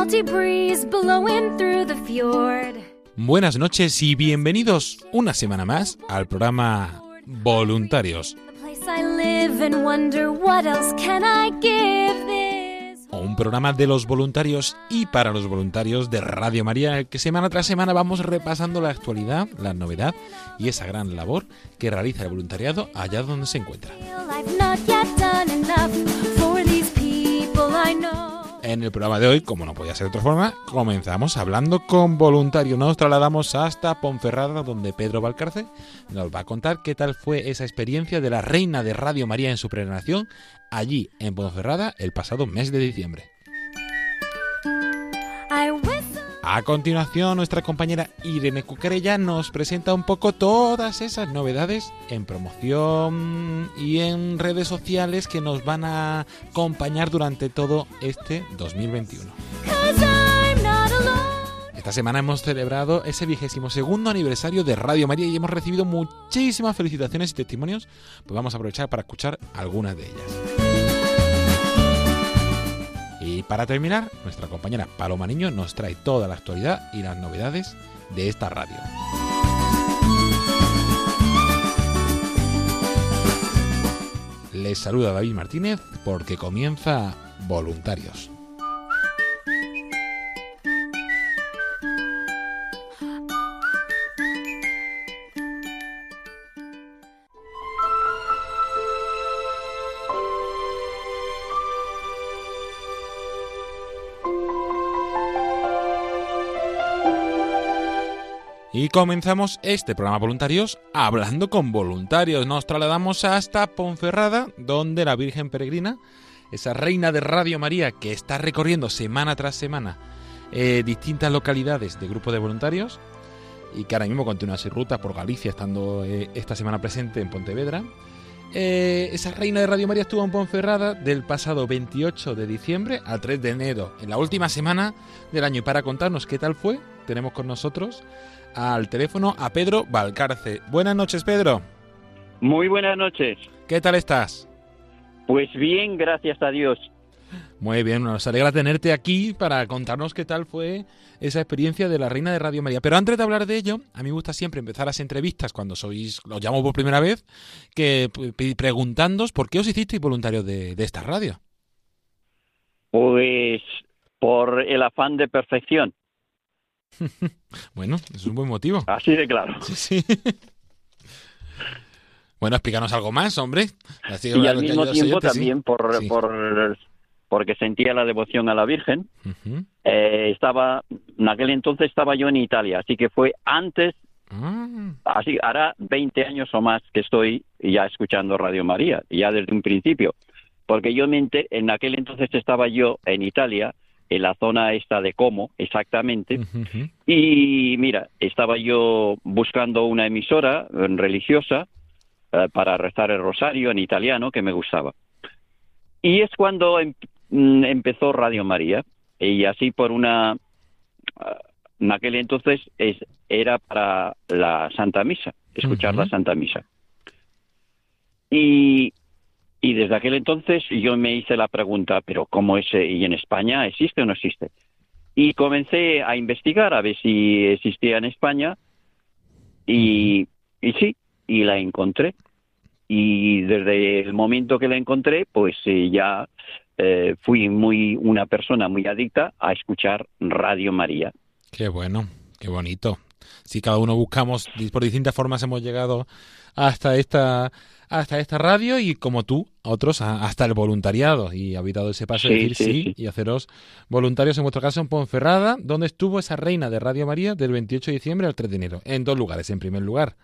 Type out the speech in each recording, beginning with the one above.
Salty breeze blowing through the fjord. Buenas noches y bienvenidos una semana más al programa Voluntarios, un programa de los voluntarios y para los voluntarios de Radio María, que semana tras semana vamos repasando la actualidad, la novedad y esa gran labor que realiza el voluntariado allá donde se encuentra. En el programa de hoy, como no podía ser de otra forma, comenzamos hablando con voluntarios. Nos trasladamos hasta Ponferrada, donde Pedro Valcarce nos va a contar qué tal fue esa experiencia de la reina de Radio María en su peregrinación allí en Ponferrada el pasado mes de diciembre. A continuación, nuestra compañera Irene Cuquerella nos presenta un poco todas esas novedades en promoción y en redes sociales que nos van a acompañar durante todo este 2021. 'cause I'm not alone. Esta semana hemos celebrado ese vigésimo segundo aniversario de Radio María y hemos recibido muchísimas felicitaciones y testimonios. Pues vamos a aprovechar para escuchar algunas de ellas. Y para terminar, nuestra compañera Paloma Niño nos trae toda la actualidad y las novedades de esta radio. Les saluda David Martínez porque comienza Voluntarios. Y comenzamos este programa voluntarios hablando con voluntarios. Nos trasladamos hasta Ponferrada, donde la Virgen Peregrina, esa reina de Radio María que está recorriendo semana tras semana eh, distintas localidades de grupo de voluntarios y que ahora mismo continúa su ruta por Galicia, estando eh, esta semana presente en Pontevedra. Eh, esa reina de Radio María estuvo en Ponferrada del pasado 28 de diciembre al 3 de enero, en la última semana del año. Y para contarnos qué tal fue, tenemos con nosotros al teléfono a Pedro Valcarce. Buenas noches, Pedro. Muy buenas noches. ¿Qué tal estás? Pues bien, gracias a Dios. Muy bien, nos alegra tenerte aquí para contarnos qué tal fue esa experiencia de la Reina de Radio María. Pero antes de hablar de ello, a mí me gusta siempre empezar las entrevistas cuando sois, los llamo por primera vez, que preguntándoos por qué os hicisteis voluntarios de, de esta radio. Pues por el afán de perfección, Bueno, es un buen motivo. así de claro. Sí, sí. Bueno, explícanos algo más, hombre. Así Y al mismo tiempo sí. también por, Sí. por porque sentía la devoción a la Virgen. Eh, estaba en aquel entonces estaba yo en Italia, así que fue antes, Ah, así hará 20 años o más que estoy ya escuchando Radio María, ya desde un principio, porque yo me enter- en aquel entonces estaba yo en Italia, en la zona esta de Como, exactamente. Y mira, estaba yo buscando una emisora religiosa eh, para rezar el rosario en italiano que me gustaba. Y es cuando em- empezó Radio María. Y así por una... ah, En aquel entonces es, era para la Santa Misa, escuchar la Santa Misa. Y, y desde aquel entonces yo me hice la pregunta, pero ¿cómo es? eh, ¿Y en España existe o no existe? Y comencé a investigar a ver si existía en España y, y sí, y la encontré. y desde el momento que la encontré, pues eh, ya eh, fui muy una persona muy adicta a escuchar Radio María. Qué bueno, qué bonito. Si cada uno buscamos por distintas formas hemos llegado hasta esta hasta esta radio y como tú, otros hasta el voluntariado y ha dado ese paso de decir sí, y haceros voluntarios en vuestro caso en Ponferrada, donde estuvo esa reina de Radio María del 28 de diciembre al 3 de enero, en dos lugares. En primer lugar,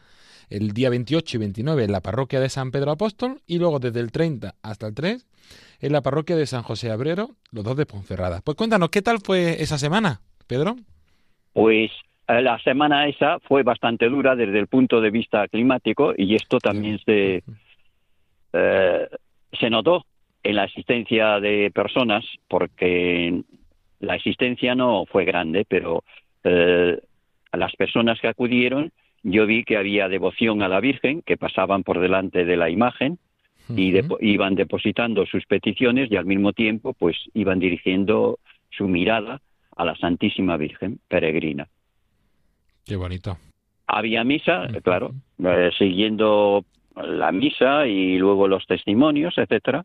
el día 28 y 29 en la parroquia de San Pedro Apóstol y luego desde el 30 hasta el 3 en la parroquia de San José Abrero, los dos de Ponferrada. Pues cuéntanos, ¿qué tal fue esa semana, Pedro? Pues eh, la semana esa fue bastante dura desde el punto de vista climático y esto también se, eh, se notó en la asistencia de personas porque la asistencia no fue grande, pero eh, las personas que acudieron yo vi que había devoción a la Virgen, que pasaban por delante de la imagen y iban depositando sus peticiones y al mismo tiempo pues iban dirigiendo su mirada a la Santísima Virgen peregrina. Qué bonito. Había misa, claro, eh, siguiendo la misa y luego los testimonios, etcétera.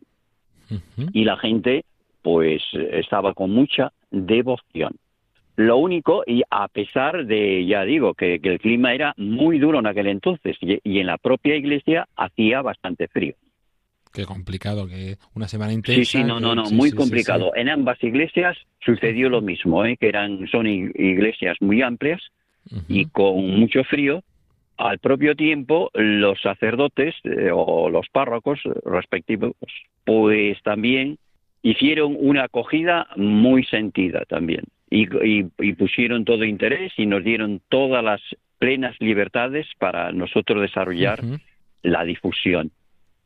Y la gente, pues, estaba con mucha devoción. Lo único, y a pesar de, ya digo, que, el clima era muy duro en aquel entonces y, en la propia iglesia hacía bastante frío. Qué complicado, que una semana intensa. Sí, sí, no, no, no, muy complicado. en ambas iglesias sucedió lo mismo, ¿eh? que eran, son iglesias muy amplias y con mucho frío. Al propio tiempo, los sacerdotes eh, o los párrocos respectivos, pues también hicieron una acogida muy sentida también y, pusieron todo interés y nos dieron todas las plenas libertades para nosotros desarrollar la difusión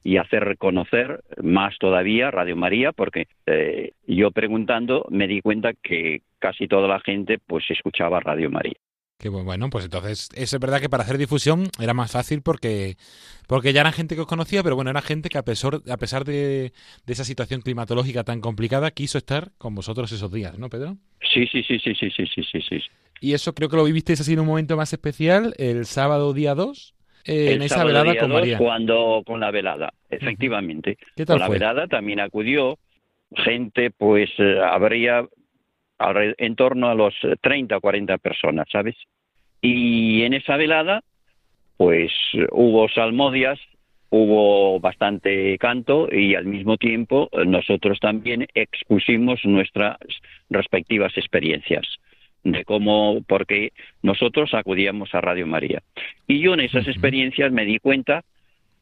y hacer reconocer más todavía Radio María, porque eh, yo preguntando me di cuenta que casi toda la gente pues escuchaba Radio María. Que bueno, pues entonces es verdad que para hacer difusión era más fácil porque, porque ya era gente que os conocía, pero bueno, era gente que a pesar, a pesar de, esa situación climatológica tan complicada quiso estar con vosotros esos días, ¿no, Pedro? Sí, sí, sí, sí, sí, sí, sí, sí. sí. Y eso creo que lo vivisteis así en un momento más especial, el sábado día 2, eh, en esa velada con María. Cuando, con la velada, efectivamente. con la velada también acudió gente, pues eh, habría en torno a los 30 o 40 personas, ¿sabes? Y en esa velada, pues hubo salmodias, hubo bastante canto y al mismo tiempo nosotros también expusimos nuestras respectivas experiencias de cómo, porque nosotros acudíamos a Radio María. Y yo en esas experiencias me di cuenta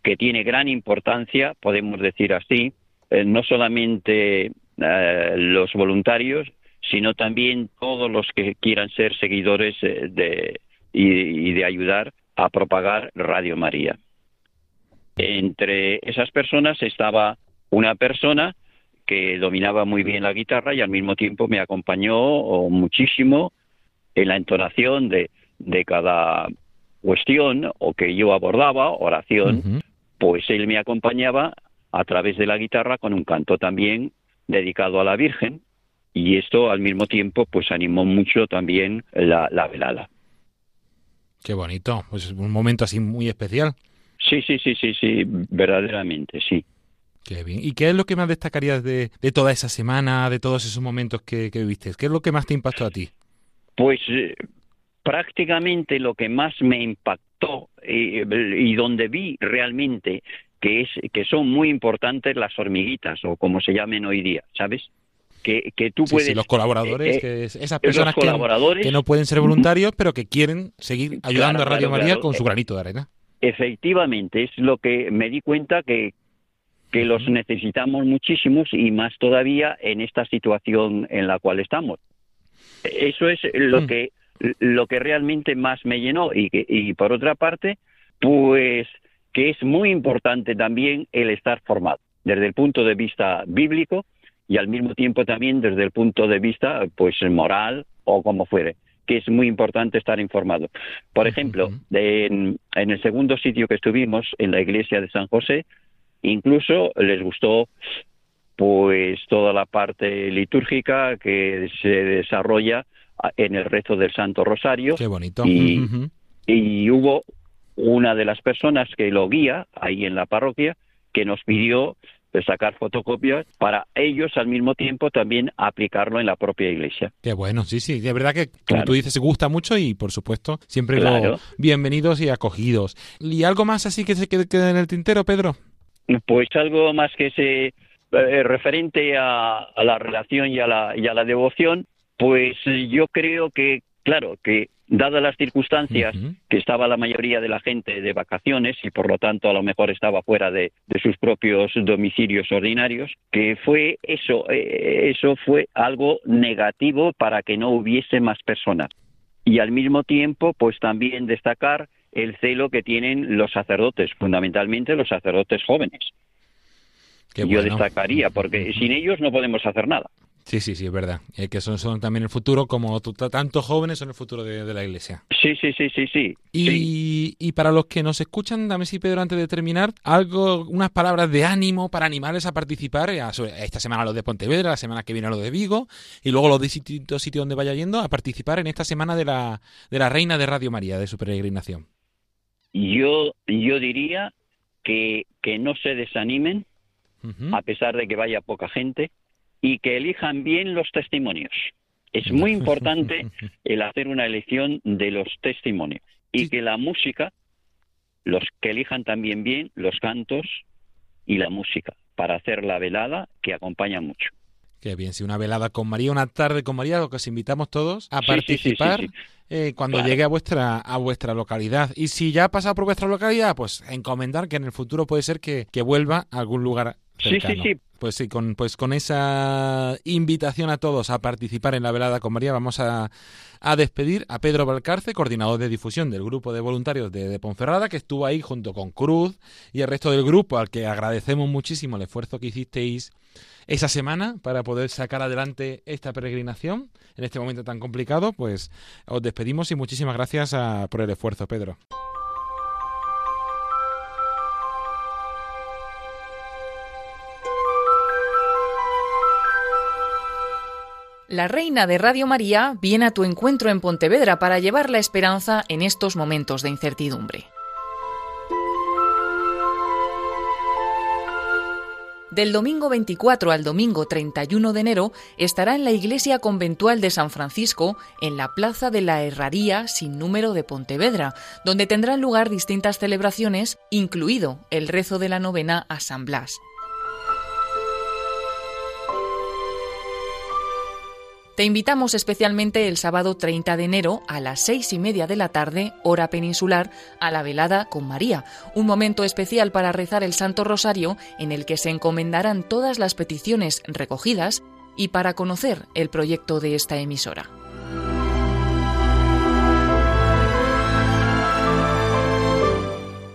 que tiene gran importancia, podemos decir así, eh, no solamente eh, los voluntarios, sino también todos los que quieran ser seguidores eh, de, y, de ayudar a propagar Radio María. Entre esas personas estaba una persona que dominaba muy bien la guitarra y al mismo tiempo me acompañó muchísimo en la entonación de, de cada cuestión o que yo abordaba, oración, pues él me acompañaba a través de la guitarra con un canto también dedicado a la Virgen y esto al mismo tiempo pues animó mucho también la, velada. Qué bonito, pues un momento así muy especial. Sí, sí, sí, sí, sí, verdaderamente, sí. Qué bien. ¿Y qué es lo que más destacarías de, de toda esa semana, de todos esos momentos que, que, viviste? ¿Qué es lo que más te impactó a ti? Pues eh, prácticamente lo que más me impactó eh, y donde vi realmente que es que son muy importantes las hormiguitas o como se llamen hoy día, ¿sabes? que, tú puedes... los colaboradores, eh, que esas personas que, no pueden ser voluntarios, pero que quieren seguir ayudando a Radio María con su granito de arena. Efectivamente, es lo que me di cuenta que, que los necesitamos muchísimos y más todavía en esta situación en la cual estamos. Eso es lo mm. que lo que realmente más me llenó y que y por otra parte, pues que es muy importante también el estar formado desde el punto de vista bíblico y al mismo tiempo también desde el punto de vista pues moral o como fuere que es muy importante estar informado. Por ejemplo, en, el segundo sitio que estuvimos, en la iglesia de San José, incluso les gustó pues toda la parte litúrgica que se desarrolla en el rezo del Santo Rosario. Qué bonito. Y, y hubo una de las personas que lo guía ahí en la parroquia que nos pidió de sacar fotocopias para ellos al mismo tiempo también aplicarlo en la propia iglesia. Qué bueno, sí, sí, de verdad que como tú dices, gusta mucho y por supuesto siempre bienvenidos y acogidos. ¿Y algo más así que se quede, en el tintero, Pedro? Pues algo más que se eh, referente a, la relación y a la, y a la devoción, pues yo creo que, claro, que dadas las circunstancias que estaba la mayoría de la gente de vacaciones y por lo tanto a lo mejor estaba fuera de, sus propios domicilios ordinarios, que fue eso, eh, eso fue algo negativo para que no hubiese más personas. Y al mismo tiempo, pues también destacar el celo que tienen los sacerdotes, fundamentalmente los sacerdotes jóvenes. Yo destacaría, porque sin ellos no podemos hacer nada. Sí, sí, sí, es verdad. Eh, que son, son también el futuro, como tantos jóvenes son el futuro de, la Iglesia. Sí, sí, sí, sí, sí. Y, y para los que nos escuchan, dame si Pedro, antes de terminar, algo, unas palabras de ánimo para animarles a participar. esta semana los de Pontevedra, la semana que viene los de Vigo, y luego los distintos sitios donde vaya yendo, a participar en esta semana de la, de la Reina de Radio María, de su peregrinación. Yo, yo diría que, que no se desanimen, a pesar de que vaya poca gente y que elijan bien los testimonios. Es muy importante el hacer una elección de los testimonios y que la música, los que elijan también bien los cantos y la música para hacer la velada que acompaña mucho. Qué bien, si una velada con María, una tarde con María, lo que os invitamos todos a participar eh, cuando llegue a vuestra a vuestra localidad. Y si ya ha pasado por vuestra localidad, pues encomendar que en el futuro puede ser que, que vuelva a algún lugar Sí, sí, sí. Pues sí, con, pues con esa invitación a todos a participar en la velada con María, vamos a, a despedir a Pedro Valcarce, coordinador de difusión del grupo de voluntarios de, de, Ponferrada, que estuvo ahí junto con Cruz y el resto del grupo, al que agradecemos muchísimo el esfuerzo que hicisteis esa semana para poder sacar adelante esta peregrinación en este momento tan complicado. Pues os despedimos y muchísimas gracias por el esfuerzo, Pedro. La Reina de Radio María viene a tu encuentro en Pontevedra para llevar la esperanza en estos momentos de incertidumbre. Del domingo 24 al domingo 31 de enero estará en la iglesia conventual de San Francisco, en la Plaza de la Herraría sin número de Pontevedra, donde tendrán lugar distintas celebraciones, incluido el rezo de la novena a San Blas. Te invitamos especialmente el sábado 30 de enero a las seis y media de la tarde, hora peninsular, a la velada con María, un momento especial para rezar el Santo Rosario en el que se encomendarán todas las peticiones recogidas y para conocer el proyecto de esta emisora.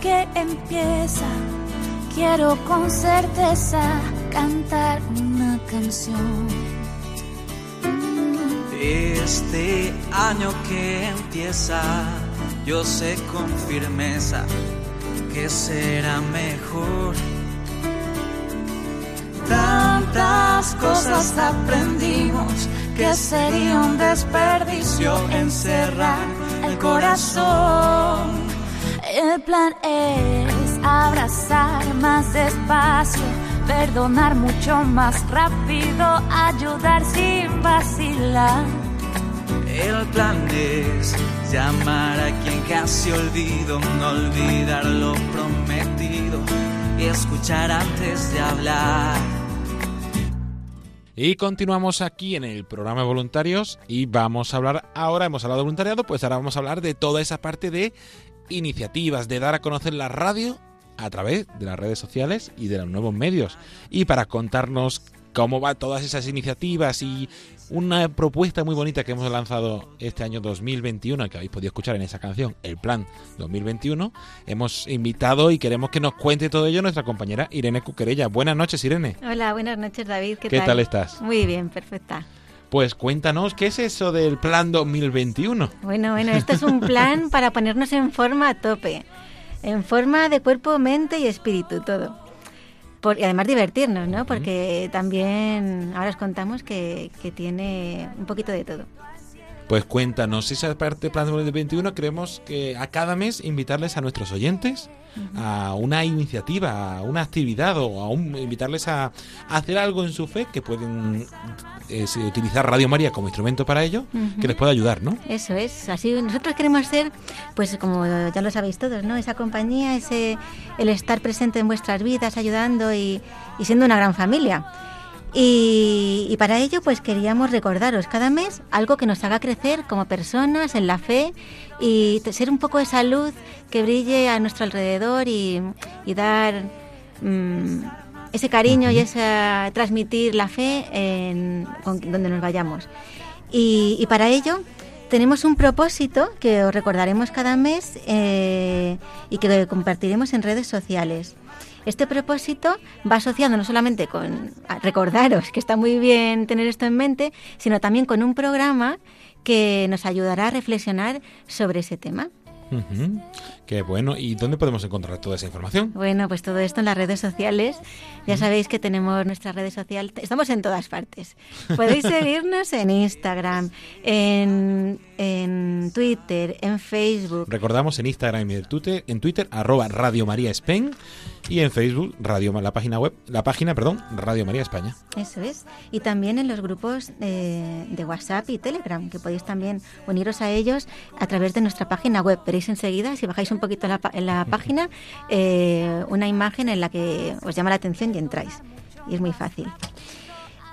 que empieza, quiero con certeza cantar una canción. Este año que empieza, yo sé con firmeza que será mejor. Tantas cosas aprendimos que sería un desperdicio encerrar el corazón el plan es abrazar más despacio, perdonar mucho más rápido, ayudar sin vacilar. El plan es llamar a quien casi olvido, no olvidar lo prometido y escuchar antes de hablar. Y continuamos aquí en el programa de voluntarios y vamos a hablar ahora, hemos hablado de voluntariado, pues ahora vamos a hablar de toda esa parte de iniciativas de dar a conocer la radio a través de las redes sociales y de los nuevos medios. Y para contarnos cómo va todas esas iniciativas y una propuesta muy bonita que hemos lanzado este año 2021, que habéis podido escuchar en esa canción, el Plan 2021, hemos invitado y queremos que nos cuente todo ello nuestra compañera Irene Cuquerella. Buenas noches, Irene. Hola, buenas noches, David. ¿Qué, ¿Qué tal? estás? Muy bien, perfecta. Pues cuéntanos, ¿qué es eso del Plan 2021? Bueno, bueno, esto es un plan para ponernos en forma a tope, en forma de cuerpo, mente y espíritu, todo y además divertirnos, ¿no? Porque también ahora os contamos que, que, tiene un poquito de todo. Pues cuéntanos, esa parte de Plan 2021 queremos que a cada mes invitarles a nuestros oyentes a una iniciativa, a una actividad o a invitarles a, hacer algo en su fe que pueden utilizar Radio María como instrumento para ello, que les pueda ayudar, ¿no? Eso es, así nosotros queremos ser, pues como ya lo sabéis todos, ¿no? Esa compañía, ese el estar presente en vuestras vidas, ayudando y, y siendo una gran familia. Y, para ello pues queríamos recordaros cada mes algo que nos haga crecer como personas en la fe y ser un poco esa luz que brille a nuestro alrededor y, dar mm, ese cariño y esa transmitir la fe en donde nos vayamos. Y, para ello tenemos un propósito que os recordaremos cada mes eh, y que compartiremos en redes sociales. Este propósito va asociado no solamente con recordaros que está muy bien tener esto en mente, sino también con un programa que nos ayudará a reflexionar sobre ese tema. Qué bueno. ¿Y dónde podemos encontrar toda esa información? Bueno, pues todo esto en las redes sociales. Ya sabéis que tenemos nuestras redes sociales. Estamos en todas partes. Podéis seguirnos en Instagram, en, en, Twitter, en Facebook. Recordamos en Instagram y en Twitter, en Twitter arroba Radio María Spain y en Facebook, Radio, la página web, la página, perdón, Radio María España. Eso es. Y también en los grupos de WhatsApp y Telegram, que podéis también uniros a ellos a través de nuestra página web. Veréis enseguida, si bajáis un poquito en la, en la página, eh, una imagen en la que os llama la atención y entráis. Y es muy fácil.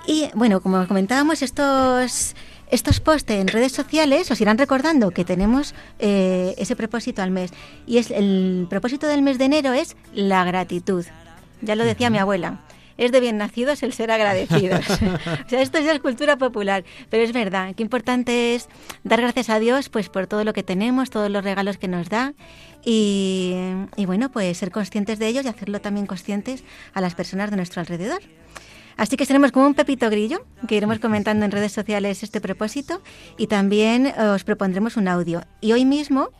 Y bueno, como comentábamos, estos estos posts en redes sociales os irán recordando que tenemos eh, ese propósito al mes. Y es el propósito del mes de enero es la gratitud. Ya lo decía mi abuela. Es de bien nacidos el ser agradecidos. o sea, esto ya es cultura popular, pero es verdad. Qué importante es dar gracias a Dios pues por todo lo que tenemos, todos los regalos que nos da y, y bueno, pues ser conscientes de ellos y hacerlo también conscientes a las personas de nuestro alrededor. Así que seremos como un pepito grillo, que iremos comentando en redes sociales este propósito y también os propondremos un audio. Y hoy mismo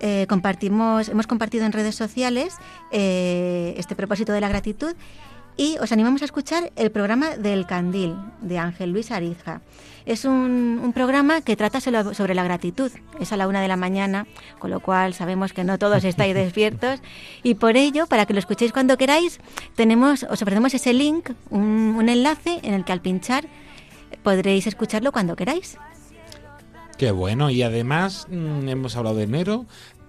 eh, compartimos, hemos compartido en redes sociales eh, este propósito de la gratitud y os animamos a escuchar el programa del Candil de Ángel Luis Arizja. Es un, programa que trata sobre la gratitud. Es a la una de la mañana, con lo cual sabemos que no todos estáis despiertos. Y por ello, para que lo escuchéis cuando queráis, tenemos, os ofrecemos ese link, un, un enlace en el que al pinchar podréis escucharlo cuando queráis. Qué bueno, y además mm, hemos hablado de enero,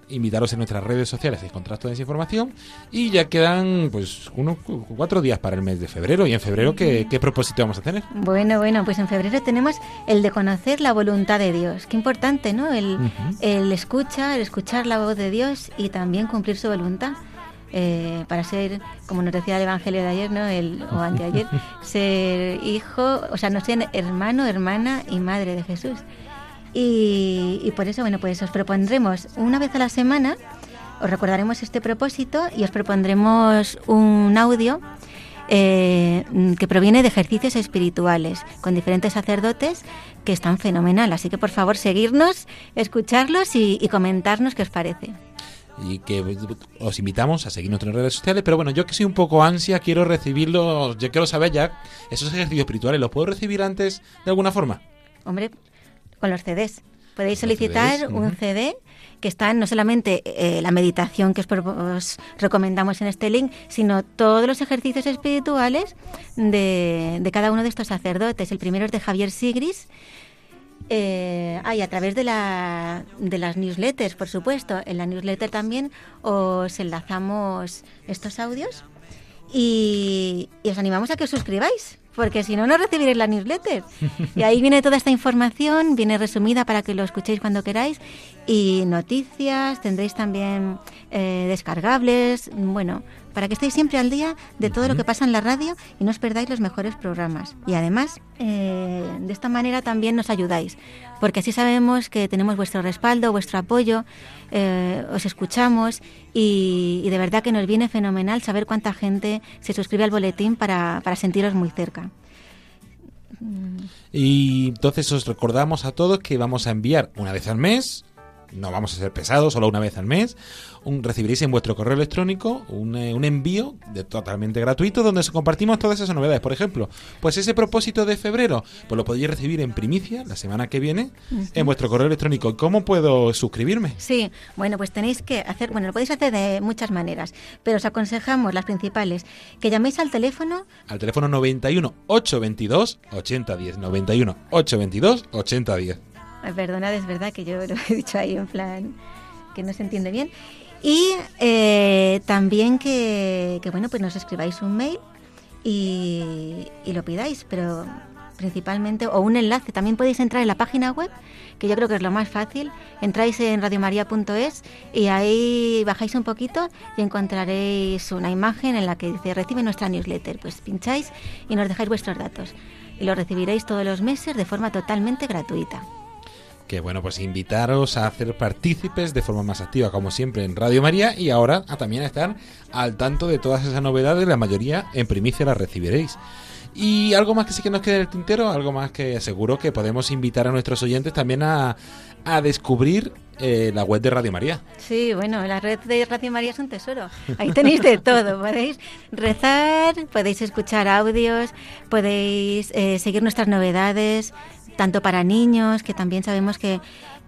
invitaros en nuestras redes sociales a encontrar toda esa información y ya quedan pues unos cuatro días para el mes de febrero y en febrero ¿qué, propósito vamos a tener? Bueno, bueno, pues en febrero tenemos el de conocer la voluntad de Dios, qué importante, ¿no? El, el escuchar, el escuchar la voz de Dios y también cumplir su voluntad. Eh, para ser, como nos decía el Evangelio de ayer, ¿no? El, o anteayer, ser hijo, o sea, no ser hermano, hermana y madre de Jesús. Y, por eso, bueno, pues os propondremos una vez a la semana, os recordaremos este propósito y os propondremos un audio eh, que proviene de ejercicios espirituales con diferentes sacerdotes que están fenomenal. Así que por favor seguirnos, escucharlos y, comentarnos qué os parece y que os invitamos a seguirnos en redes sociales. Pero bueno, yo que soy un poco ansia, quiero recibirlos, yo quiero saber ya esos ejercicios espirituales, ¿los puedo recibir antes de alguna forma? Hombre, con los CDs. Podéis solicitar un CD que está no solamente eh, la meditación que os, recomendamos en este link, sino todos los ejercicios espirituales de, cada uno de estos sacerdotes. El primero es de Javier Sigris. Eh, a través de, la, de las newsletters, por supuesto. En la newsletter también os enlazamos estos audios y, y os animamos a que os suscribáis porque si no, no recibiréis la newsletter. Y ahí viene toda esta información, viene resumida para que lo escuchéis cuando queráis, y noticias, tendréis también eh, descargables, bueno, para que estéis siempre al día de todo lo que pasa en la radio y no os perdáis los mejores programas. Y además, eh, de esta manera también nos ayudáis, porque así sabemos que tenemos vuestro respaldo, vuestro apoyo, eh, os escuchamos y, de verdad que nos viene fenomenal saber cuánta gente se suscribe al boletín para, para sentiros muy cerca. Y entonces os recordamos a todos que vamos a enviar una vez al mes no vamos a ser pesados, solo una vez al mes, un, recibiréis en vuestro correo electrónico un, eh, un, envío de, totalmente gratuito donde os compartimos todas esas novedades. Por ejemplo, pues ese propósito de febrero, pues lo podéis recibir en primicia la semana que viene en vuestro correo electrónico. ¿Cómo puedo suscribirme? Sí, bueno, pues tenéis que hacer, bueno, lo podéis hacer de muchas maneras, pero os aconsejamos las principales, que llaméis al teléfono. Al teléfono 91 822 8010. 91 822 8010. Perdonad, es verdad que yo lo he dicho ahí en plan que no se entiende bien. Y eh, también que, bueno, pues nos escribáis un mail y, lo pidáis, pero principalmente, o un enlace. También podéis entrar en la página web, que yo creo que es lo más fácil. Entráis en radiomaria.es y ahí bajáis un poquito y encontraréis una imagen en la que dice recibe nuestra newsletter. Pues pincháis y nos dejáis vuestros datos. Y lo recibiréis todos los meses de forma totalmente gratuita que bueno, pues invitaros a hacer partícipes de forma más activa, como siempre, en Radio María y ahora a también a estar al tanto de todas esas novedades, la mayoría en primicia las recibiréis. Y algo más que sí que nos queda en el tintero, algo más que seguro que podemos invitar a nuestros oyentes también a, a descubrir eh, la web de Radio María. Sí, bueno, la red de Radio María es un tesoro. Ahí tenéis de todo. Podéis rezar, podéis escuchar audios, podéis eh, seguir nuestras novedades, tanto para niños, que también sabemos que,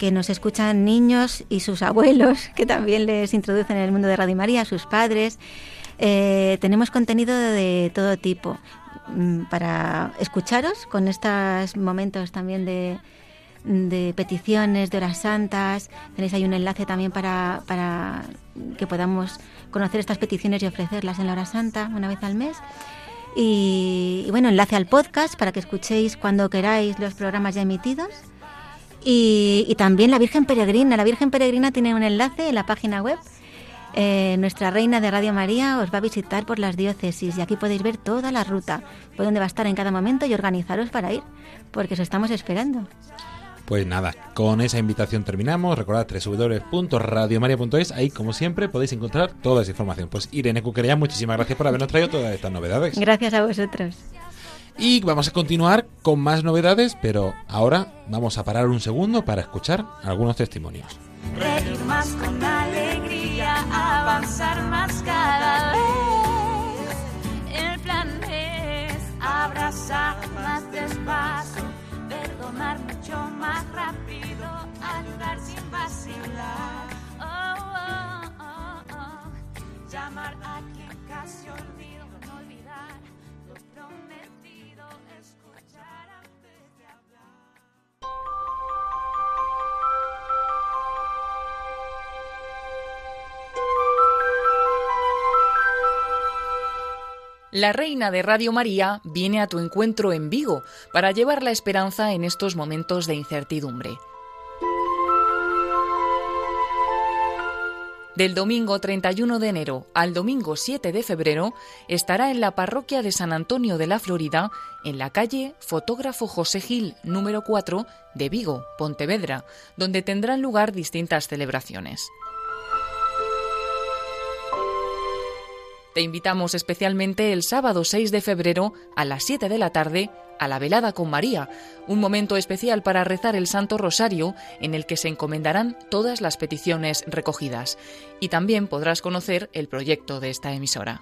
nos escuchan niños y sus abuelos, que también les introducen en el mundo de Radio María, sus padres. Eh, tenemos contenido de todo tipo mm, para escucharos con estos momentos también de, de peticiones, de horas santas. Tenéis ahí un enlace también para, para que podamos conocer estas peticiones y ofrecerlas en la hora santa una vez al mes. Y, bueno, enlace al podcast para que escuchéis cuando queráis los programas ya emitidos. Y, también la Virgen Peregrina. La Virgen Peregrina tiene un enlace en la página web. Eh, nuestra reina de Radio María os va a visitar por las diócesis y aquí podéis ver toda la ruta, por dónde va a estar en cada momento y organizaros para ir, porque os estamos esperando. Pues nada, con esa invitación terminamos. Recordad www.radiomaria.es. Ahí, como siempre, podéis encontrar toda esa información. Pues Irene Cuquería, muchísimas gracias por habernos traído todas estas novedades. Gracias a vosotros. Y vamos a continuar con más novedades, pero ahora vamos a parar un segundo para escuchar algunos testimonios. Reír más con alegría, avanzar más cada vez. El plan es abrazar más despacio perdonar mucho más rápido, ayudar sin vacilar. Oh, oh, oh, oh. Llamar a quien casi olvido, La reina de Radio María viene a tu encuentro en Vigo para llevar la esperanza en estos momentos de incertidumbre. Del domingo 31 de enero al domingo 7 de febrero estará en la parroquia de San Antonio de la Florida, en la calle Fotógrafo José Gil número 4 de Vigo, Pontevedra, donde tendrán lugar distintas celebraciones. Te invitamos especialmente el sábado 6 de febrero a las 7 de la tarde a la velada con María, un momento especial para rezar el Santo Rosario en el que se encomendarán todas las peticiones recogidas. Y también podrás conocer el proyecto de esta emisora.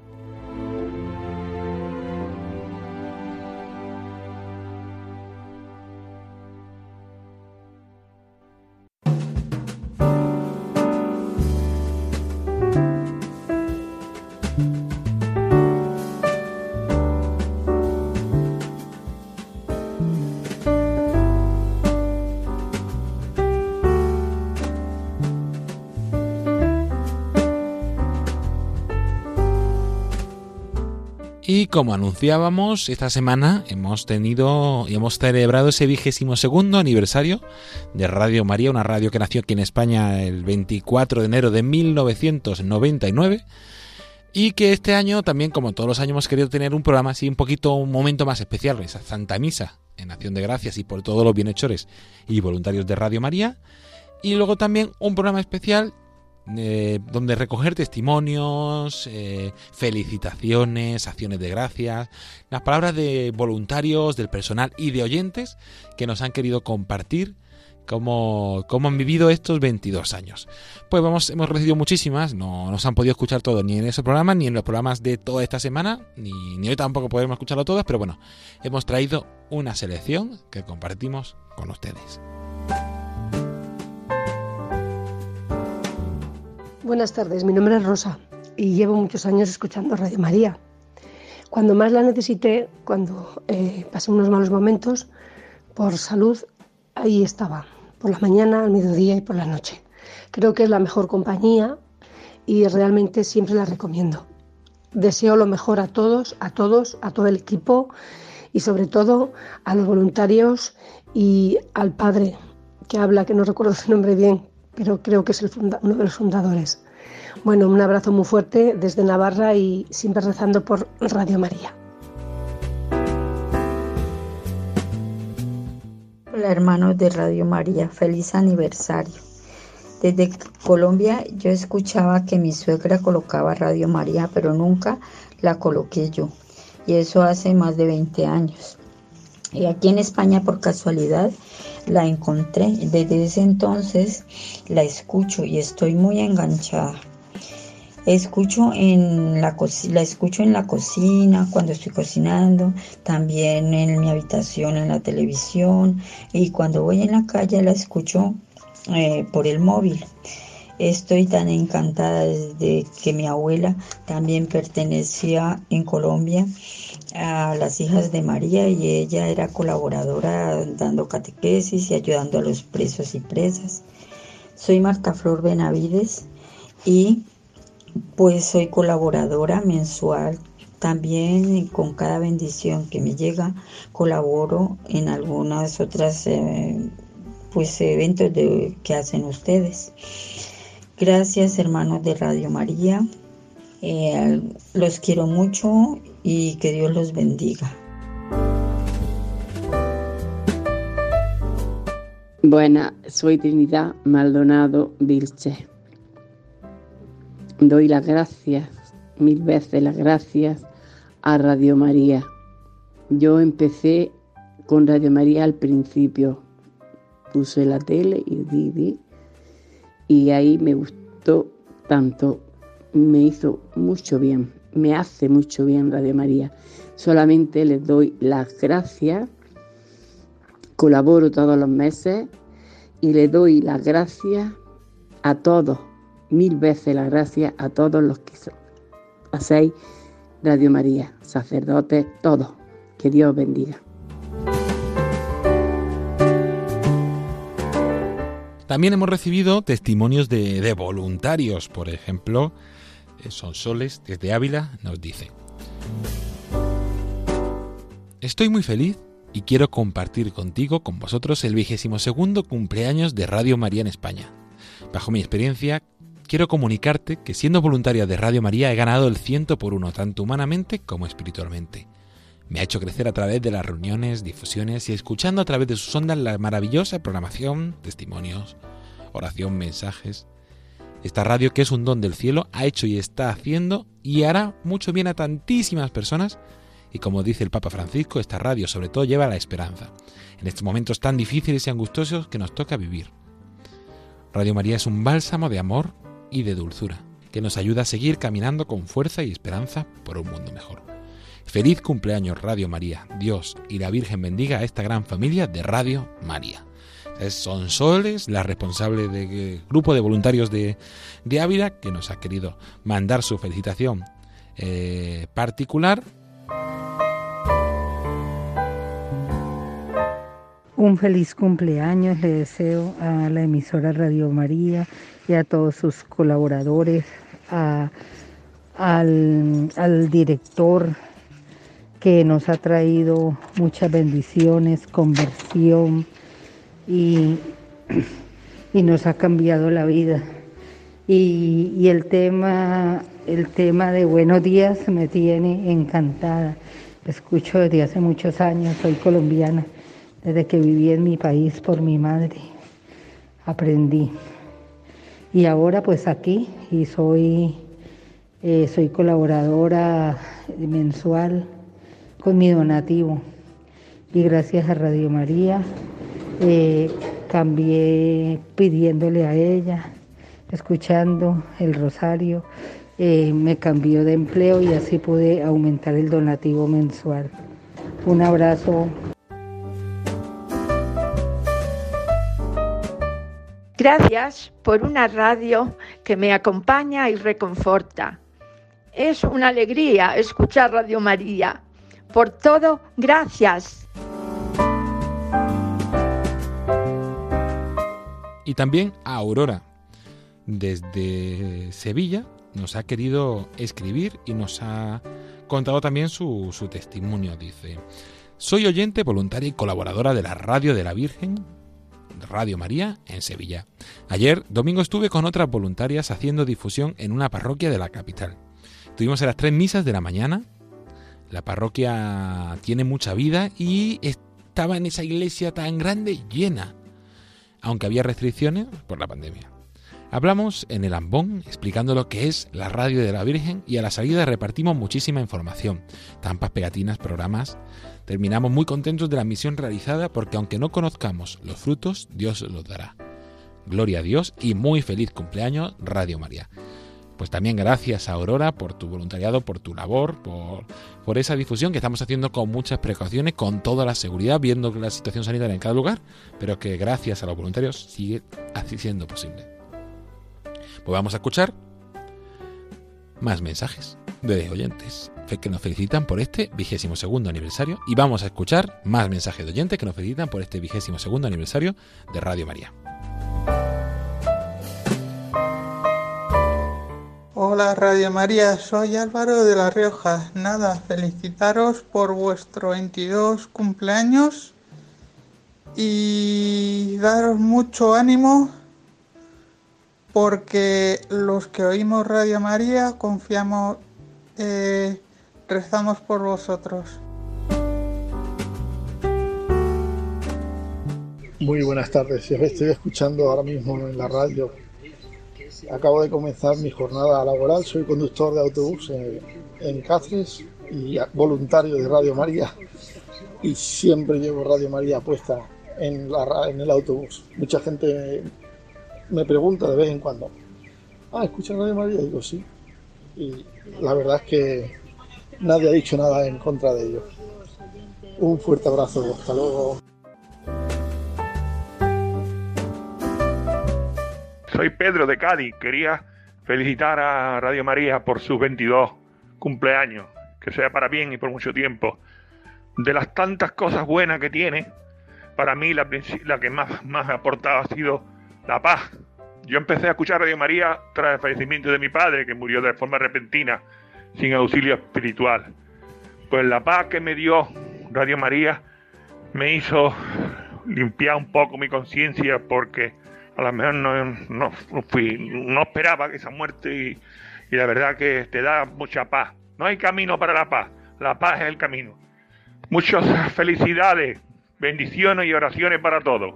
como anunciábamos, esta semana hemos tenido y hemos celebrado ese vigésimo segundo aniversario de Radio María, una radio que nació aquí en España el 24 de enero de 1999 y que este año también, como todos los años, hemos querido tener un programa así un poquito, un momento más especial, esa Santa Misa en acción de gracias y por todos los bienhechores y voluntarios de Radio María. Y luego también un programa especial eh, donde recoger testimonios, eh, felicitaciones, acciones de gracias, las palabras de voluntarios, del personal y de oyentes que nos han querido compartir cómo, cómo han vivido estos 22 años. Pues vamos, hemos recibido muchísimas, no nos han podido escuchar todos ni en ese programa, ni en los programas de toda esta semana, ni, ni hoy tampoco podemos escucharlo todas, pero bueno, hemos traído una selección que compartimos con ustedes. Buenas tardes, mi nombre es Rosa y llevo muchos años escuchando Radio María. Cuando más la necesité, cuando eh, pasé unos malos momentos por salud, ahí estaba, por la mañana, al mediodía y por la noche. Creo que es la mejor compañía y realmente siempre la recomiendo. Deseo lo mejor a todos, a todos, a todo el equipo y sobre todo a los voluntarios y al padre que habla, que no recuerdo su nombre bien, pero creo que es uno de los fundadores. Bueno, un abrazo muy fuerte desde Navarra y siempre rezando por Radio María. Hola hermanos de Radio María, feliz aniversario. Desde Colombia yo escuchaba que mi suegra colocaba Radio María, pero nunca la coloqué yo. Y eso hace más de 20 años. Y aquí en España por casualidad la encontré. Desde ese entonces la escucho y estoy muy enganchada. Escucho en la, la escucho en la cocina, cuando estoy cocinando, también en mi habitación, en la televisión y cuando voy en la calle la escucho eh, por el móvil. Estoy tan encantada de que mi abuela también pertenecía en Colombia a las hijas de María y ella era colaboradora dando catequesis y ayudando a los presos y presas. Soy Marta Flor Benavides y pues soy colaboradora mensual. También con cada bendición que me llega colaboro en algunas otras eh, pues eventos de, que hacen ustedes. Gracias hermanos de Radio María. Eh, los quiero mucho y que Dios los bendiga. Buena, soy Trinidad Maldonado Vilche. Doy las gracias, mil veces las gracias a Radio María. Yo empecé con Radio María al principio. Puse la tele y di, y ahí me gustó tanto, me hizo mucho bien me hace mucho bien Radio María. Solamente les doy las gracias, colaboro todos los meses y le doy las gracias a todos, mil veces las gracias a todos los que hacéis Radio María, sacerdotes, todos. Que Dios bendiga. También hemos recibido testimonios de, de voluntarios, por ejemplo, son Soles, desde Ávila, nos dice, Estoy muy feliz y quiero compartir contigo, con vosotros, el vigésimo segundo cumpleaños de Radio María en España. Bajo mi experiencia, quiero comunicarte que siendo voluntaria de Radio María he ganado el ciento por uno, tanto humanamente como espiritualmente. Me ha hecho crecer a través de las reuniones, difusiones y escuchando a través de sus ondas la maravillosa programación, testimonios, oración, mensajes, esta radio, que es un don del cielo, ha hecho y está haciendo y hará mucho bien a tantísimas personas. Y como dice el Papa Francisco, esta radio sobre todo lleva la esperanza, en estos momentos tan difíciles y angustiosos que nos toca vivir. Radio María es un bálsamo de amor y de dulzura, que nos ayuda a seguir caminando con fuerza y esperanza por un mundo mejor. Feliz cumpleaños Radio María, Dios y la Virgen bendiga a esta gran familia de Radio María es Sonsoles, la responsable del grupo de voluntarios de, Ávila, que nos ha querido mandar su felicitación eh, particular. Un feliz cumpleaños le deseo a la emisora Radio María y a todos sus colaboradores, al, al director que nos ha traído muchas bendiciones, conversión y, y nos ha cambiado la vida. Y, y, el tema el tema de buenos días me tiene encantada. Escucho desde hace muchos años, soy colombiana, desde que viví en mi país por mi madre. Aprendí. Y ahora pues aquí y soy, eh, soy colaboradora mensual con mi donativo. Y gracias a Radio María eh, cambié pidiéndole a ella, escuchando el rosario, eh, me cambió de empleo y así pude aumentar el donativo mensual. Un abrazo. Gracias por una radio que me acompaña y reconforta. Es una alegría escuchar Radio María. Por todo, gracias. Y también a Aurora, desde Sevilla, nos ha querido escribir y nos ha contado también su, su testimonio. Dice, soy oyente, voluntaria y colaboradora de la Radio de la Virgen, Radio María, en Sevilla. Ayer, domingo, estuve con otras voluntarias haciendo difusión en una parroquia de la capital. Estuvimos en las tres misas de la mañana. La parroquia tiene mucha vida y estaba en esa iglesia tan grande llena, aunque había restricciones por la pandemia. Hablamos en el ambón explicando lo que es la radio de la Virgen y a la salida repartimos muchísima información, tampas, pegatinas, programas. Terminamos muy contentos de la misión realizada porque aunque no conozcamos los frutos, Dios los dará. Gloria a Dios y muy feliz cumpleaños Radio María. Pues también gracias a Aurora por tu voluntariado, por tu labor, por, por esa difusión que estamos haciendo con muchas precauciones, con toda la seguridad, viendo la situación sanitaria en cada lugar, pero que gracias a los voluntarios sigue siendo posible. Pues vamos a escuchar más mensajes de oyentes que nos felicitan por este vigésimo segundo aniversario y vamos a escuchar más mensajes de oyentes que nos felicitan por este vigésimo segundo aniversario de Radio María. Hola Radio María, soy Álvaro de La Rioja. Nada, felicitaros por vuestro 22 cumpleaños y daros mucho ánimo porque los que oímos Radio María confiamos, eh, rezamos por vosotros. Muy buenas tardes, estoy escuchando ahora mismo en la radio. Acabo de comenzar mi jornada laboral, soy conductor de autobús en, en Cáceres y voluntario de Radio María y siempre llevo Radio María puesta en, el autobús. Mucha gente me pregunta de vez en cuando, ah, ¿escuchas Radio María? Y digo, sí. Y la verdad es que nadie ha dicho nada en contra de ello. Un fuerte abrazo, hasta luego. Soy Pedro de Cádiz, quería felicitar a Radio María por sus 22 cumpleaños, que sea para bien y por mucho tiempo. De las tantas cosas buenas que tiene, para mí la, la que más, más ha aportado ha sido la paz. Yo empecé a escuchar Radio María tras el fallecimiento de mi padre, que murió de forma repentina, sin auxilio espiritual. Pues la paz que me dio Radio María me hizo limpiar un poco mi conciencia porque a lo mejor no, no, fui, no esperaba esa muerte y, y la verdad que te da mucha paz. No hay camino para la paz, la paz es el camino. Muchas felicidades, bendiciones y oraciones para todos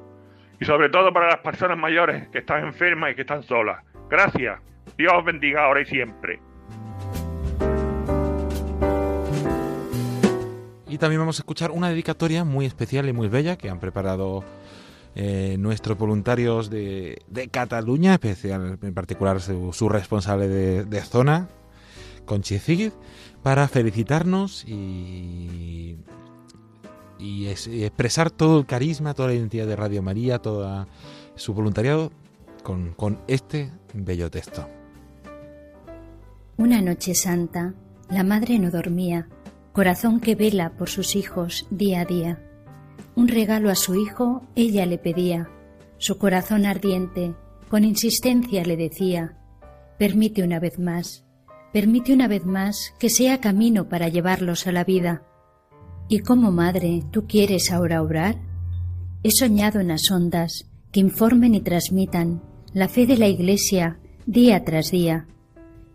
y sobre todo para las personas mayores que están enfermas y que están solas. Gracias. Dios bendiga ahora y siempre. Y también vamos a escuchar una dedicatoria muy especial y muy bella que han preparado eh, nuestros voluntarios de, Cataluña, especial, en particular su, responsable de, zona, Conchi Zigid, para felicitarnos y y, expresar todo el carisma, toda la identidad de Radio María, todo su voluntariado con, con este bello texto. Una noche santa, la madre no dormía, corazón que vela por sus hijos día a día. Un regalo a su hijo ella le pedía, su corazón ardiente, con insistencia le decía, permite una vez más, permite una vez más que sea camino para llevarlos a la vida ¿Y como madre tú quieres ahora obrar? He soñado en las ondas que informen y transmitan la fe de la Iglesia día tras día.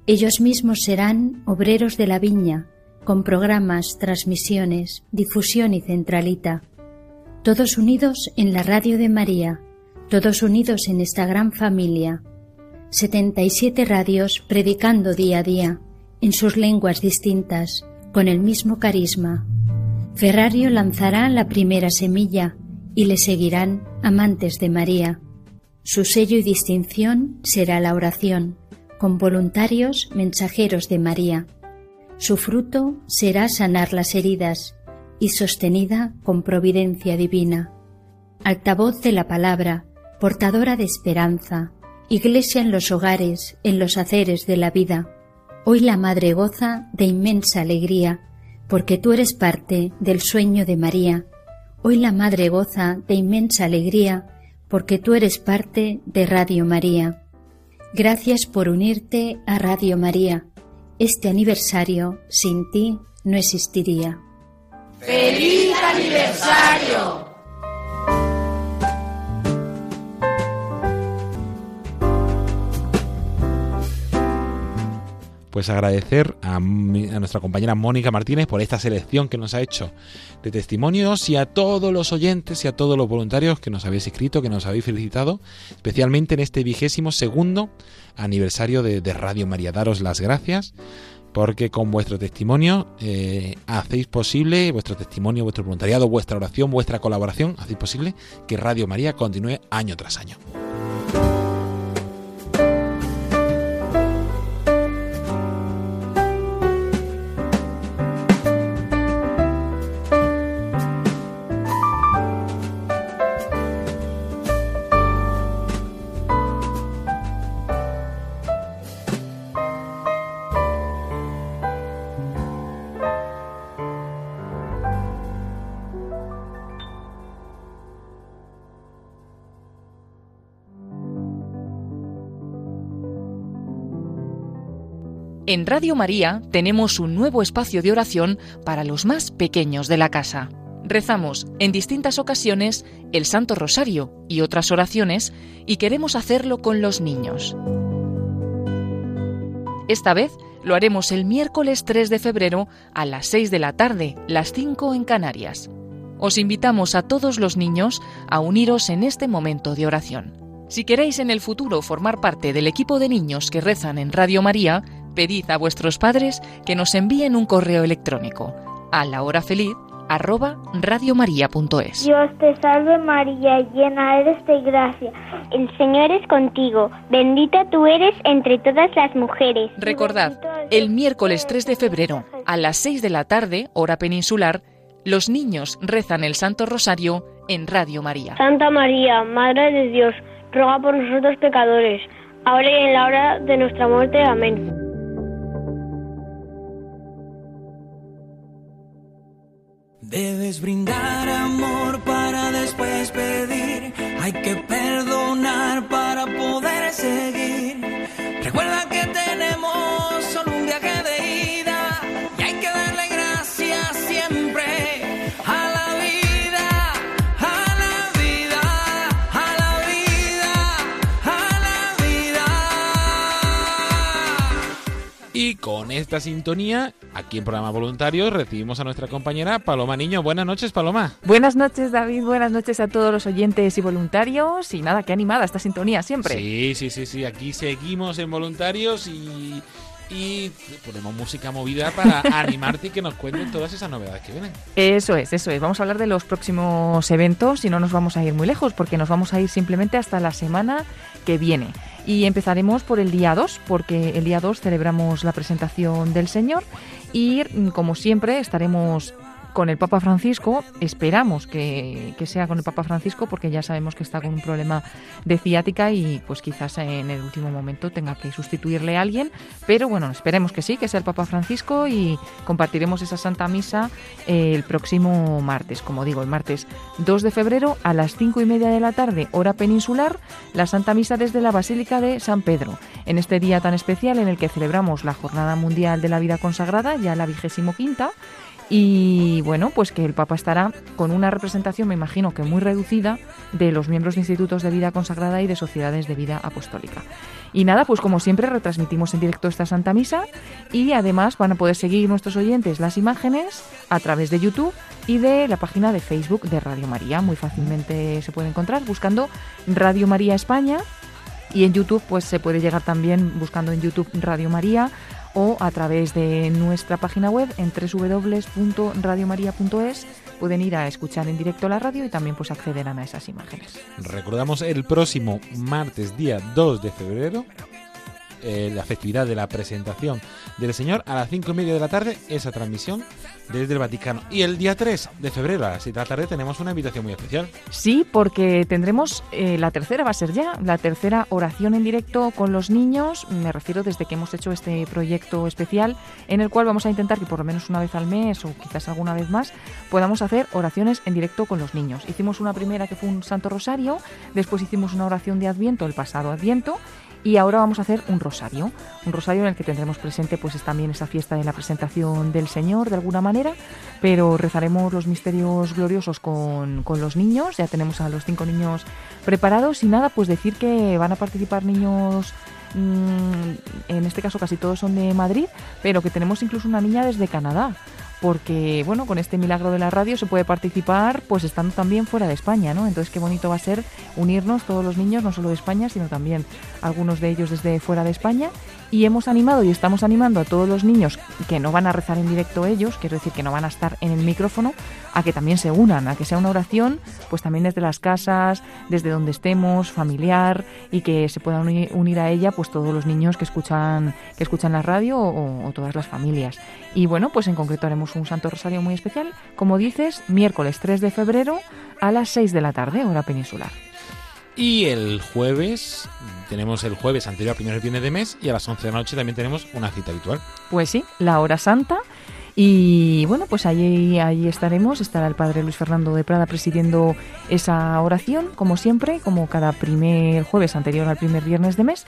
Ellos mismos serán obreros de la viña, con programas, transmisiones, difusión y centralita. Todos unidos en la radio de María, todos unidos en esta gran familia. 77 radios predicando día a día, en sus lenguas distintas, con el mismo carisma. Ferrario lanzará la primera semilla y le seguirán amantes de María. Su sello y distinción será la oración, con voluntarios mensajeros de María. Su fruto será sanar las heridas y sostenida con providencia divina. Altavoz de la palabra, portadora de esperanza, iglesia en los hogares, en los haceres de la vida. Hoy la Madre goza de inmensa alegría, porque tú eres parte del sueño de María. Hoy la Madre goza de inmensa alegría, porque tú eres parte de Radio María. Gracias por unirte a Radio María. Este aniversario sin ti no existiría. ¡Feliz aniversario! pues agradecer a, a, nuestra compañera Mónica Martínez por esta selección que nos ha hecho de testimonios y a todos los oyentes y a todos los voluntarios que nos habéis escrito, que nos habéis felicitado, especialmente en este vigésimo segundo aniversario de, de Radio María. Daros las gracias porque con vuestro testimonio eh, hacéis posible, vuestro testimonio, vuestro voluntariado, vuestra oración, vuestra colaboración, hacéis posible que Radio María continúe año tras año. En Radio María tenemos un nuevo espacio de oración para los más pequeños de la casa. Rezamos en distintas ocasiones el Santo Rosario y otras oraciones y queremos hacerlo con los niños. Esta vez lo haremos el miércoles 3 de febrero a las 6 de la tarde, las 5 en Canarias. Os invitamos a todos los niños a uniros en este momento de oración. Si queréis en el futuro formar parte del equipo de niños que rezan en Radio María, pedid a vuestros padres que nos envíen un correo electrónico a la hora feliz arroba radiomaria.es. Dios te salve María, llena eres de gracia. El Señor es contigo, bendita tú eres entre todas las mujeres. Recordad, el miércoles 3 de febrero a las 6 de la tarde, hora peninsular, los niños rezan el Santo Rosario en Radio María. Santa María, Madre de Dios, ruega por nosotros pecadores, ahora y en la hora de nuestra muerte. Amén. Debes brindar amor para después pedir. Hay que perdonar para poder seguir. Recuerda que tenemos solo un viaje de ida y hay que darle gracias siempre a la vida, a la vida, a la vida, a la vida. Y con esta sintonía, aquí en Programa Voluntarios, recibimos a nuestra compañera Paloma Niño. Buenas noches, Paloma. Buenas noches, David. Buenas noches a todos los oyentes y voluntarios. Y nada, qué animada esta sintonía siempre. Sí, sí, sí, sí. Aquí seguimos en voluntarios y, y ponemos música movida para animarte y que nos cuenten todas esas novedades que vienen. Eso es, eso es. Vamos a hablar de los próximos eventos y no nos vamos a ir muy lejos porque nos vamos a ir simplemente hasta la semana que viene. Y empezaremos por el día 2, porque el día 2 celebramos la presentación del Señor y como siempre estaremos con el Papa Francisco, esperamos que, sea con el Papa Francisco porque ya sabemos que está con un problema de ciática y pues quizás en el último momento tenga que sustituirle a alguien, pero bueno, esperemos que sí, que sea el Papa Francisco y compartiremos esa Santa Misa eh, el próximo martes, como digo, el martes 2 de febrero a las 5 y media de la tarde, hora peninsular, la Santa Misa desde la Basílica de San Pedro, en este día tan especial en el que celebramos la Jornada Mundial de la Vida Consagrada, ya la vigésimo quinta, y bueno, pues que el Papa estará con una representación, me imagino que muy reducida, de los miembros de institutos de vida consagrada y de sociedades de vida apostólica. Y nada, pues como siempre retransmitimos en directo esta Santa Misa y además van a poder seguir nuestros oyentes las imágenes a través de YouTube y de la página de Facebook de Radio María. Muy fácilmente se puede encontrar buscando Radio María España y en YouTube pues se puede llegar también buscando en YouTube Radio María o a través de nuestra página web en www.radiomaria.es pueden ir a escuchar en directo la radio y también pues accederán a esas imágenes. Recordamos el próximo martes día 2 de febrero eh, la festividad de la presentación del Señor a las 5 y media de la tarde, esa transmisión desde el Vaticano. Y el día 3 de febrero a las 7 de la tarde tenemos una invitación muy especial. Sí, porque tendremos eh, la tercera, va a ser ya, la tercera oración en directo con los niños. Me refiero desde que hemos hecho este proyecto especial en el cual vamos a intentar que por lo menos una vez al mes o quizás alguna vez más podamos hacer oraciones en directo con los niños. Hicimos una primera que fue un Santo Rosario, después hicimos una oración de Adviento, el pasado Adviento, y ahora vamos a hacer un rosario, un rosario en el que tendremos presente pues también esa fiesta de la presentación del Señor de alguna manera, pero rezaremos los misterios gloriosos con, con los niños, ya tenemos a los cinco niños preparados y nada, pues decir que van a participar niños mm, en este caso casi todos son de Madrid, pero que tenemos incluso una niña desde Canadá porque bueno, con este milagro de la radio se puede participar pues estando también fuera de España, ¿no? Entonces qué bonito va a ser unirnos todos los niños, no solo de España, sino también algunos de ellos desde fuera de España y hemos animado y estamos animando a todos los niños que no van a rezar en directo ellos, quiero decir que no van a estar en el micrófono, a que también se unan, a que sea una oración, pues también desde las casas, desde donde estemos, familiar, y que se puedan unir a ella pues todos los niños que escuchan, que escuchan la radio o, o todas las familias. Y bueno, pues en concreto haremos un Santo Rosario muy especial, como dices, miércoles 3 de febrero a las 6 de la tarde, hora peninsular. Y el jueves, tenemos el jueves anterior al primer viernes de mes y a las 11 de la noche también tenemos una cita habitual. Pues sí, la hora santa. Y bueno, pues allí, allí estaremos. Estará el padre Luis Fernando de Prada presidiendo esa oración, como siempre, como cada primer jueves anterior al primer viernes de mes.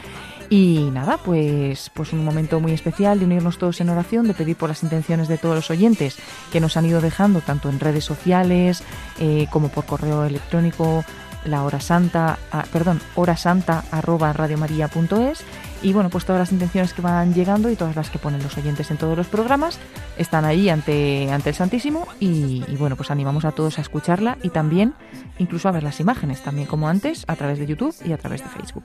Y nada, pues, pues un momento muy especial de unirnos todos en oración, de pedir por las intenciones de todos los oyentes que nos han ido dejando, tanto en redes sociales eh, como por correo electrónico la hora santa, ah, perdón, hora santa arroba radiomaria.es y bueno, pues todas las intenciones que van llegando y todas las que ponen los oyentes en todos los programas están ahí ante, ante el Santísimo y, bueno, pues animamos a todos a escucharla y también incluso a ver las imágenes, también como antes, a través de YouTube y a través de Facebook.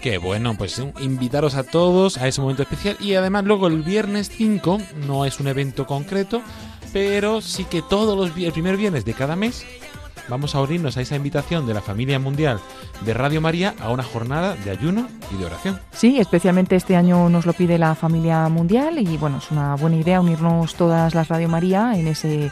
Qué bueno, pues invitaros a todos a ese momento especial y además luego el viernes 5 no es un evento concreto, pero sí que todos los el primer viernes de cada mes vamos a unirnos a esa invitación de la familia mundial de Radio María a una jornada de ayuno y de oración. Sí, especialmente este año nos lo pide la familia mundial y bueno, es una buena idea unirnos todas las Radio María en ese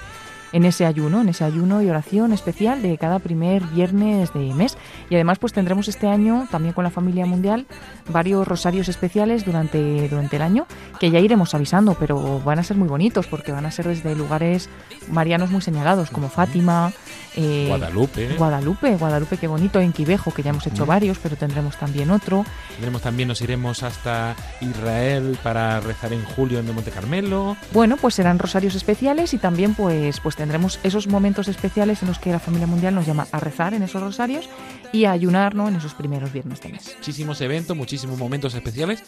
en ese ayuno, en ese ayuno y oración especial de cada primer viernes de mes. Y además pues tendremos este año también con la familia mundial varios rosarios especiales durante, durante el año que ya iremos avisando, pero van a ser muy bonitos porque van a ser desde lugares marianos muy señalados como Fátima, eh, Guadalupe. Guadalupe, Guadalupe, qué bonito, en Quivejo, que ya hemos hecho Mm. varios, pero tendremos también otro. Tendremos también, nos iremos hasta Israel para rezar en julio en Monte Carmelo. Bueno, pues serán rosarios especiales y también pues, pues tendremos esos momentos especiales en los que la familia mundial nos llama a rezar en esos rosarios y a ayunar ¿no? en esos primeros viernes de mes. Muchísimos eventos, muchísimos momentos especiales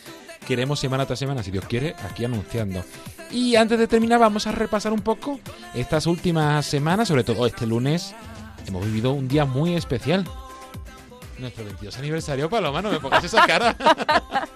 que iremos semana tras semana, si Dios quiere, aquí anunciando. Y antes de terminar, vamos a repasar un poco estas últimas semanas, sobre todo este lunes. Hemos vivido un día muy especial. Nuestro 22 aniversario, Paloma, no me pongas esa cara.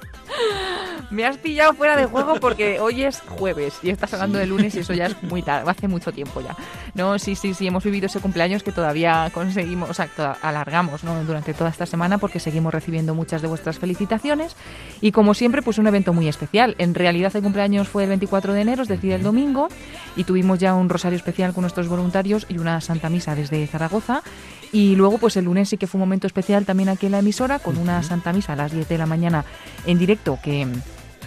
Me has pillado fuera de juego porque hoy es jueves y estás hablando de lunes y eso ya es muy tarde, hace mucho tiempo ya. No, sí, sí, sí, hemos vivido ese cumpleaños que todavía conseguimos, o sea, alargamos ¿no? durante toda esta semana porque seguimos recibiendo muchas de vuestras felicitaciones y como siempre, pues un evento muy especial. En realidad el cumpleaños fue el 24 de enero, es decir, el domingo, y tuvimos ya un rosario especial con nuestros voluntarios y una santa misa desde Zaragoza. Y luego, pues el lunes sí que fue un momento especial también aquí en la emisora, con una Santa Misa a las 10 de la mañana en directo, que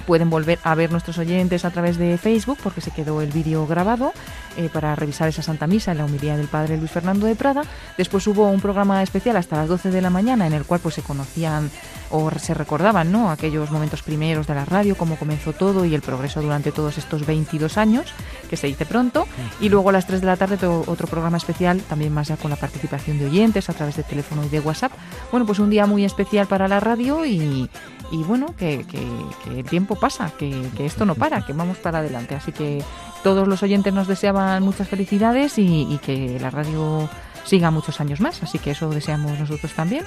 pueden volver a ver nuestros oyentes a través de Facebook, porque se quedó el vídeo grabado. eh, para revisar esa Santa Misa en la humildad del Padre Luis Fernando de Prada. Después hubo un programa especial hasta las 12 de la mañana en el cual pues se conocían o se recordaban ¿no? aquellos momentos primeros de la radio, cómo comenzó todo y el progreso durante todos estos 22 años, que se dice pronto. Y luego a las 3 de la tarde otro programa especial, también más ya con la participación de oyentes a través de teléfono y de WhatsApp. Bueno, pues un día muy especial para la radio y, y bueno, que, el tiempo pasa, que, esto no para, que vamos para adelante. Así que todos los oyentes nos deseaban muchas felicidades y, que la radio siga muchos años más, así que eso deseamos nosotros también.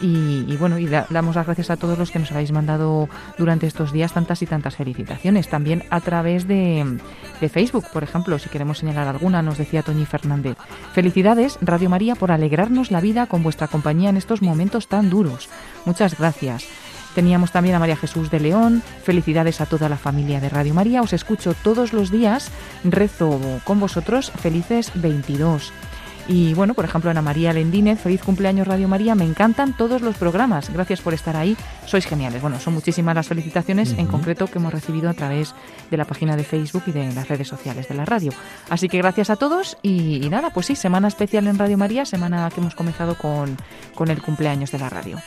Y, bueno, y damos las gracias a todos los que nos habéis mandado durante estos días tantas y tantas felicitaciones. También a través de, de Facebook, por ejemplo, si queremos señalar alguna, nos decía Toñi Fernández. Felicidades, Radio María, por alegrarnos la vida con vuestra compañía en estos momentos tan duros. Muchas gracias. Teníamos también a María Jesús de León. Felicidades a toda la familia de Radio María. Os escucho todos los días. Rezo con vosotros. Felices 22. Y bueno, por ejemplo, Ana María Lendínez, feliz cumpleaños Radio María, me encantan todos los programas, gracias por estar ahí, sois geniales. Bueno, son muchísimas las felicitaciones en concreto que hemos recibido a través de la página de Facebook y de las redes sociales de la radio. Así que gracias a todos y, nada, pues sí, semana especial en Radio María, semana que hemos comenzado con, con el cumpleaños de la radio.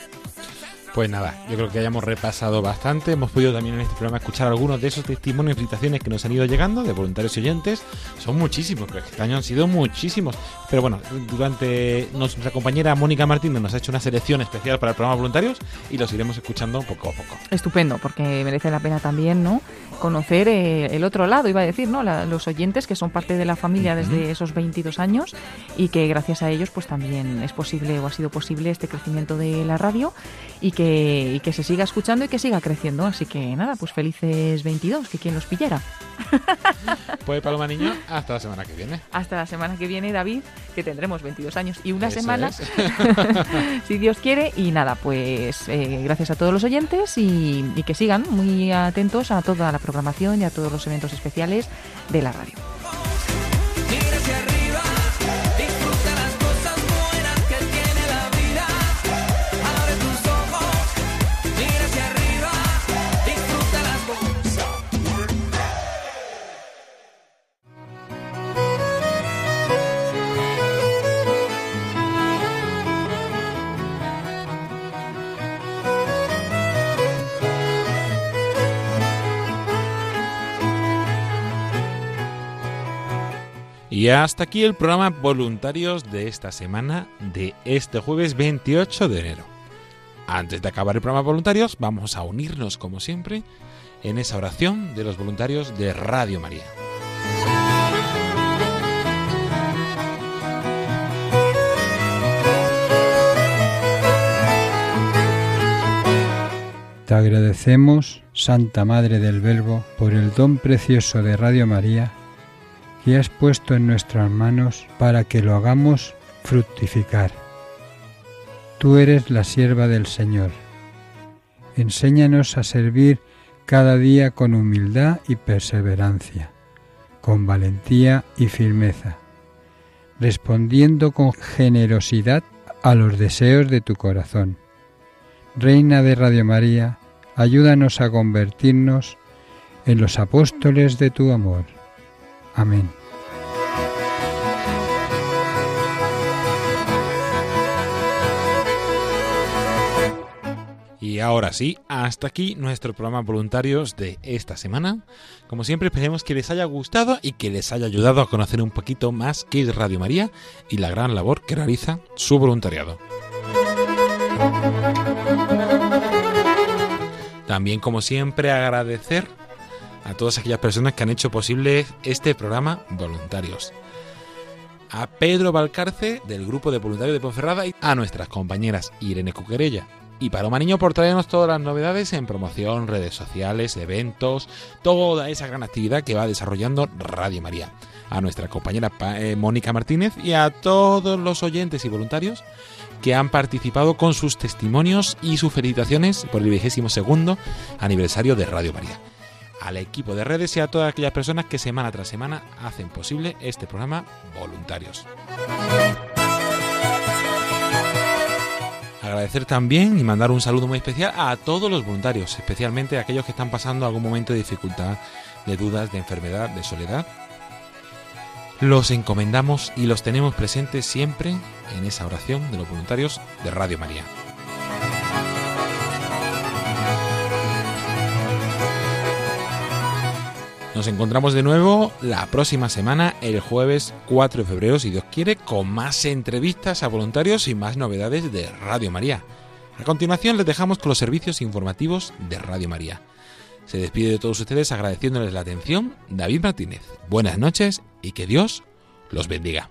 Pues nada, yo creo que hayamos repasado bastante. Hemos podido también en este programa escuchar algunos de esos testimonios y felicitaciones que nos han ido llegando de voluntarios y oyentes. Son muchísimos, pero este año han sido muchísimos. Pero bueno, durante nuestra compañera Mónica Martínez nos ha hecho una selección especial para el programa voluntarios y los iremos escuchando poco a poco. Estupendo, porque merece la pena también, ¿no? Conocer eh, el otro lado, iba a decir, ¿no? los oyentes que son parte de la familia desde esos 22 años y que gracias a ellos, pues también es posible o ha sido posible este crecimiento de la radio y que y que se siga escuchando y que siga creciendo. Así que nada, pues felices 22, que quien los pillara. Pues Paloma Niño, hasta la semana que viene. Hasta la semana que viene, David, que tendremos 22 años y una semana, si Dios quiere. Y nada, pues eh, gracias a todos los oyentes y que sigan muy atentos a toda la programación y a todos los eventos especiales de la radio. Y hasta aquí el programa Voluntarios de esta semana, de este jueves 28 de enero. Antes de acabar el programa Voluntarios, vamos a unirnos, como siempre, en esa oración de los voluntarios de Radio María. Te agradecemos, Santa Madre del Verbo, por el don precioso de Radio María que has puesto en nuestras manos para que lo hagamos fructificar. Tú eres la sierva del Señor. Enséñanos a servir cada día con humildad y perseverancia, con valentía y firmeza, respondiendo con generosidad a los deseos de tu corazón. Reina de Radio María, ayúdanos a convertirnos en los apóstoles de tu amor. Amén. Y ahora sí, hasta aquí nuestro programa voluntarios de esta semana. Como siempre, esperemos que les haya gustado y que les haya ayudado a conocer un poquito más qué es Radio María y la gran labor que realiza su voluntariado. También, como siempre, agradecer a todas aquellas personas que han hecho posible este programa voluntarios. A Pedro Valcarce del grupo de voluntarios de Ponferrada y a nuestras compañeras Irene Cuquerella y Paloma Niño por traernos todas las novedades en promoción, redes sociales, eventos, toda esa gran actividad que va desarrollando Radio María. A nuestra compañera eh, Mónica Martínez y a todos los oyentes y voluntarios que han participado con sus testimonios y sus felicitaciones por el vigésimo segundo aniversario de Radio María al equipo de redes y a todas aquellas personas que semana tras semana hacen posible este programa voluntarios. Agradecer también y mandar un saludo muy especial a todos los voluntarios, especialmente a aquellos que están pasando algún momento de dificultad, de dudas, de enfermedad, de soledad. los encomendamos y los tenemos presentes siempre en esa oración de los voluntarios de Radio María. Nos encontramos de nuevo la próxima semana, el jueves 4 de febrero, si Dios quiere, con más entrevistas a voluntarios y más novedades de Radio María. A continuación les dejamos con los servicios informativos de Radio María. Se despide de todos ustedes agradeciéndoles la atención David Martínez. Buenas noches y que Dios los bendiga.